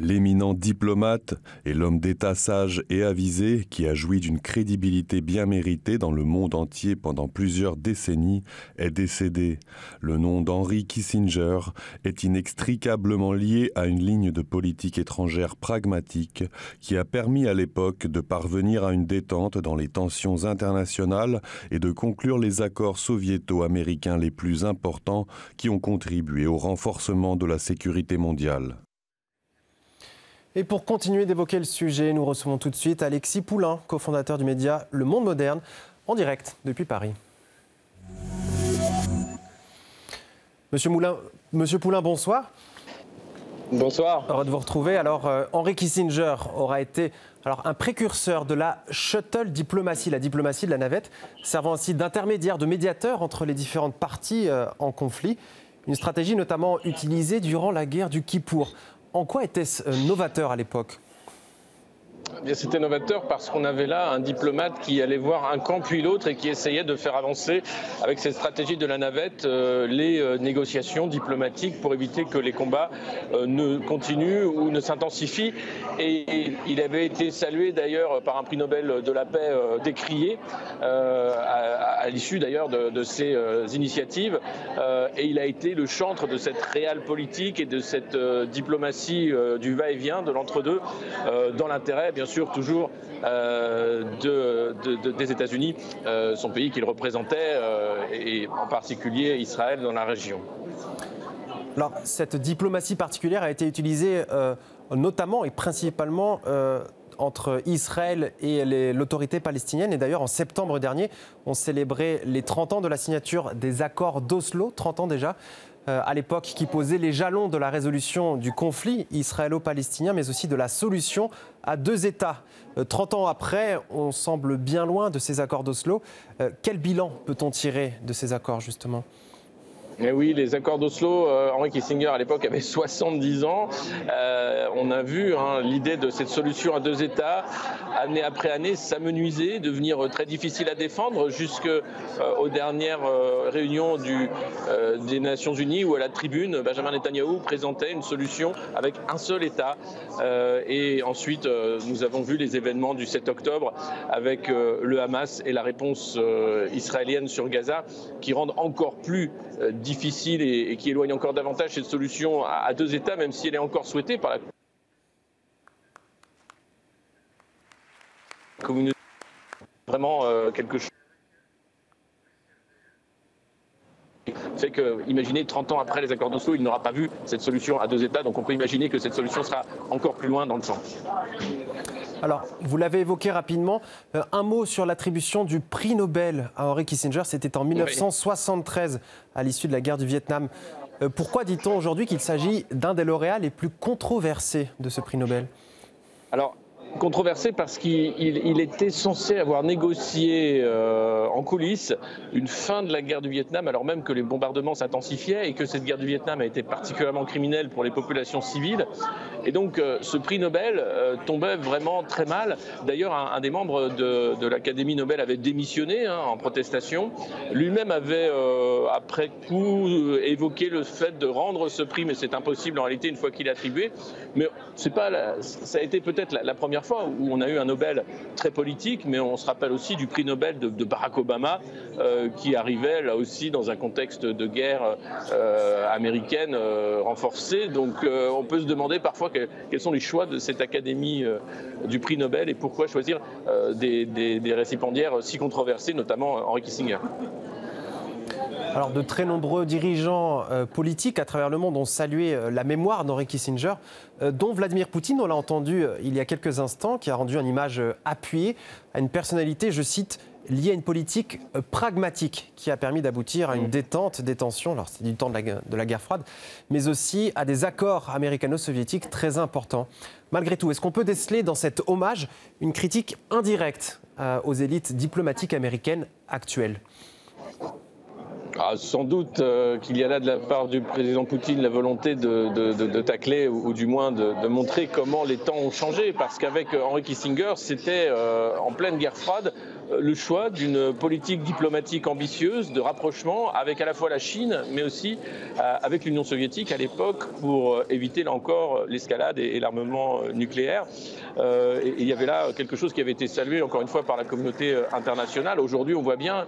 L'éminent diplomate et l'homme d'État sage et avisé qui a joui d'une crédibilité bien méritée dans le monde entier pendant plusieurs décennies est décédé. Le nom d'Henry Kissinger est inextricablement lié à une ligne de politique étrangère pragmatique qui a permis à l'époque de parvenir à une détente dans les tensions internationales et de conclure les accords soviéto-américains les plus importants qui ont contribué au renforcement de la sécurité mondiale. Et pour continuer d'évoquer le sujet, nous recevons tout de suite Alexis Poulain, cofondateur du média Le Monde Moderne, en direct depuis Paris. Monsieur, Moulin, Monsieur Poulain, bonsoir. Bonsoir. Heureux de vous retrouver. Alors, euh, Henry Kissinger aura été alors, un précurseur de la shuttle diplomatie, la diplomatie de la navette, servant ainsi d'intermédiaire, de médiateur entre les différentes parties euh, en conflit. Une stratégie notamment utilisée durant la guerre du Kippour. En quoi était-ce euh, novateur à l'époque? C'était novateur parce qu'on avait là un diplomate qui allait voir un camp puis l'autre et qui essayait de faire avancer avec cette stratégie de la navette euh, les euh, négociations diplomatiques pour éviter que les combats ne continuent ou ne s'intensifient. Et il avait été salué d'ailleurs par un prix Nobel de la paix décrié à, l'issue d'ailleurs de, ces initiatives. et il a été le chantre de cette réelle politique et de cette diplomatie euh, du va-et-vient, de l'entre-deux, euh, dans l'intérêt, bien sûr, toujours euh, des États-Unis, son pays qu'il représentait, et en particulier Israël dans la région. Alors, cette diplomatie particulière a été utilisée notamment et principalement entre Israël et l'autorité palestinienne. Et d'ailleurs, en septembre dernier, on célébrait les 30 ans de la signature des accords d'Oslo, 30 ans déjà. Euh, à l'époque qui posait les jalons de la résolution du conflit israélo-palestinien, mais aussi de la solution à deux États. 30 euh, ans après, on semble bien loin de ces accords d'Oslo. Euh, quel bilan peut-on tirer de ces accords, justement? Eh oui, les accords d'Oslo, euh, Henri Kissinger à l'époque avait 70 ans. Euh, on a vu hein, l'idée de cette solution à deux États, année après année, s'amenuiser, devenir très difficile à défendre, jusqu'aux euh, dernières réunions des Nations Unies où à la tribune, Benjamin Netanyahu présentait une solution avec un seul État. et ensuite, nous avons vu les événements du 7 octobre avec le Hamas et la réponse israélienne sur Gaza qui rendent encore plus difficile difficile et, qui éloigne encore davantage cette solution à, deux États, même si elle est encore souhaitée par la communauté. Vraiment euh, quelque chose. Fait que, imaginez, 30 ans après les accords d'Oslo, il n'aura pas vu cette solution à deux États, donc on peut imaginer que cette solution sera encore plus loin dans le champ. Alors, vous l'avez évoqué rapidement, euh, un mot sur l'attribution du prix Nobel à Henry Kissinger, c'était en 1973, à l'issue de la guerre du Vietnam. Euh, pourquoi dit-on aujourd'hui qu'il s'agit d'un des lauréats les plus controversés de ce prix Nobel? Alors, controversé parce qu'il était censé avoir négocié euh, en coulisses une fin de la guerre du Vietnam alors même que les bombardements s'intensifiaient et que cette guerre du Vietnam a été particulièrement criminelle pour les populations civiles. Et donc euh, ce prix Nobel euh, tombait vraiment très mal. D'ailleurs, un, des membres de, l'Académie Nobel avait démissionné hein, en protestation. Lui-même avait, après coup, évoqué le fait de rendre ce prix, mais c'est impossible en réalité une fois qu'il est attribué. Mais c'est pas ça a été peut-être la première fois où on a eu un Nobel très politique, mais on se rappelle aussi du prix Nobel de, Barack Obama, euh, qui arrivait là aussi dans un contexte de guerre euh, américaine euh, renforcée. Donc on peut se demander parfois quels sont les choix de cette académie du prix Nobel et pourquoi choisir des, des récipiendaires si controversés, notamment Henry Kissinger. Alors, de très nombreux dirigeants euh, politiques à travers le monde ont salué euh, la mémoire d'Henry Kissinger, euh, dont Vladimir Poutine, on l'a entendu il y a quelques instants, qui a rendu une image appuyée à une personnalité, je cite, liée à une politique pragmatique qui a permis d'aboutir à une mm. détente des tensions, alors c'est du temps de la, de la, guerre froide, mais aussi à des accords américano-soviétiques très importants. Malgré tout, est-ce qu'on peut déceler dans cet hommage une critique indirecte aux élites diplomatiques américaines actuelles? Ah, sans doute euh, qu'il y a là de la part du président Poutine la volonté de, tacler ou, du moins de, montrer comment les temps ont changé. Parce qu'avec euh, Henry Kissinger, c'était euh, en pleine guerre froide le choix d'une politique diplomatique ambitieuse de rapprochement avec à la fois la Chine, mais aussi avec l'Union soviétique à l'époque pour éviter là encore l'escalade et, l'armement nucléaire. et il y avait là quelque chose qui avait été salué encore une fois par la communauté internationale. Aujourd'hui, on voit bien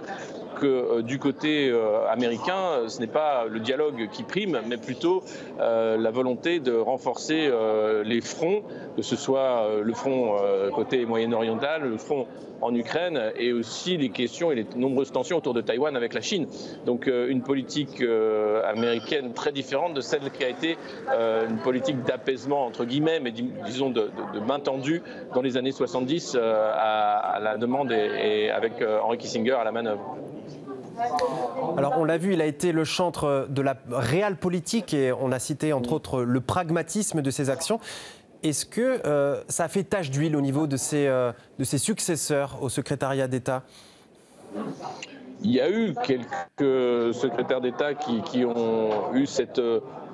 que du côté américain, ce n'est pas le dialogue qui prime, mais plutôt euh, la volonté de renforcer euh, les fronts, que ce soit euh, le front côté moyen-oriental, le front en Ukraine et aussi les questions et les nombreuses tensions autour de Taïwan avec la Chine. Donc une politique américaine très différente de celle qui a été une politique d'apaisement entre guillemets, mais disons de, main tendue dans les années 70 à, la demande et avec Henry Kissinger à la manœuvre. Alors on l'a vu, il a été le chantre de la réelle politique et on a cité entre autres le pragmatisme de ses actions. Est-ce que euh, ça fait tache d'huile au niveau de ses, euh, de ses successeurs au secrétariat d'État? Il y a eu quelques secrétaires d'État qui, qui, ont eu cette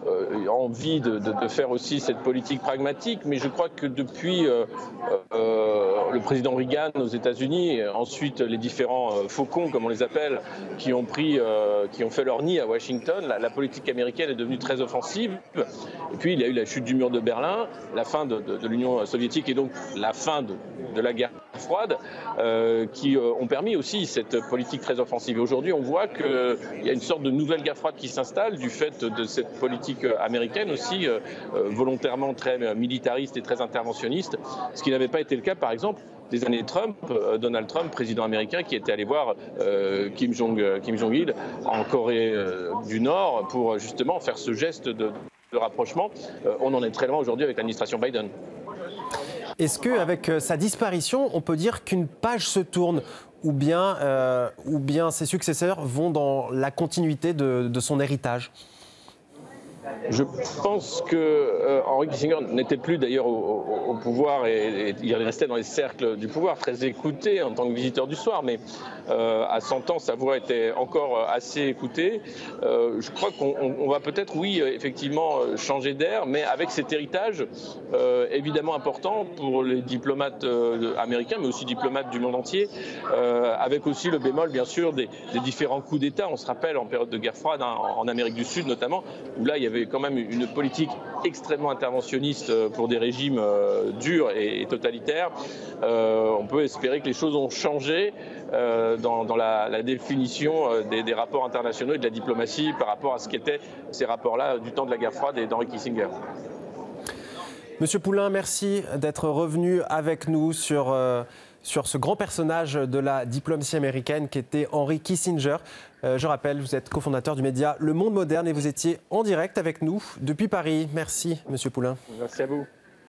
euh, envie de, faire aussi cette politique pragmatique, mais je crois que depuis euh, euh, le président Reagan aux États-Unis, ensuite les différents faucons, comme on les appelle, qui ont pris, qui ont fait leur nid à Washington, la, politique américaine est devenue très offensive. Et puis il y a eu la chute du mur de Berlin, la fin de, l'Union soviétique et donc la fin de, la guerre froide, qui ont permis aussi cette politique très offensive. Aujourd'hui, on voit qu'il y a une sorte de nouvelle guerre froide qui s'installe du fait de cette politique américaine aussi, euh, euh, volontairement très militariste et très interventionniste, ce qui n'avait pas été le cas, par exemple, des années Trump, euh, Donald Trump, président américain, qui était allé voir Kim Jong Kim Jong Il en Corée du Nord pour justement faire ce geste de, rapprochement. on en est très loin aujourd'hui avec l'administration Biden. Est-ce qu'avec sa disparition, on peut dire qu'une page se tourne ou bien, ou bien ses successeurs vont dans la continuité de son héritage? Je pense que euh, Henry Kissinger n'était plus d'ailleurs au, pouvoir et, il restait dans les cercles du pouvoir, très écouté en tant que visiteur du soir, mais euh, à 100 ans, sa voix était encore euh, assez écoutée. je crois qu'on va peut-être, oui, effectivement, changer d'air, mais avec cet héritage évidemment important pour les diplomates américains, mais aussi diplomates du monde entier, avec aussi le bémol, bien sûr, des, différents coups d'État. On se rappelle en période de guerre froide, hein, en Amérique du Sud notamment, où là, il y avait quand même une politique extrêmement interventionniste euh, pour des régimes euh, durs et, totalitaires. Euh, on peut espérer que les choses ont changé dans, la, définition des, rapports internationaux et de la diplomatie par rapport à ce qu'étaient ces rapports-là du temps de la guerre froide et d'Henry Kissinger. Monsieur Poulain, merci d'être revenu avec nous sur sur ce grand personnage de la diplomatie américaine qui était Henry Kissinger. Euh, je rappelle, vous êtes cofondateur du média Le Monde Moderne et vous étiez en direct avec nous depuis Paris. Merci, Monsieur Poulain. Merci à vous.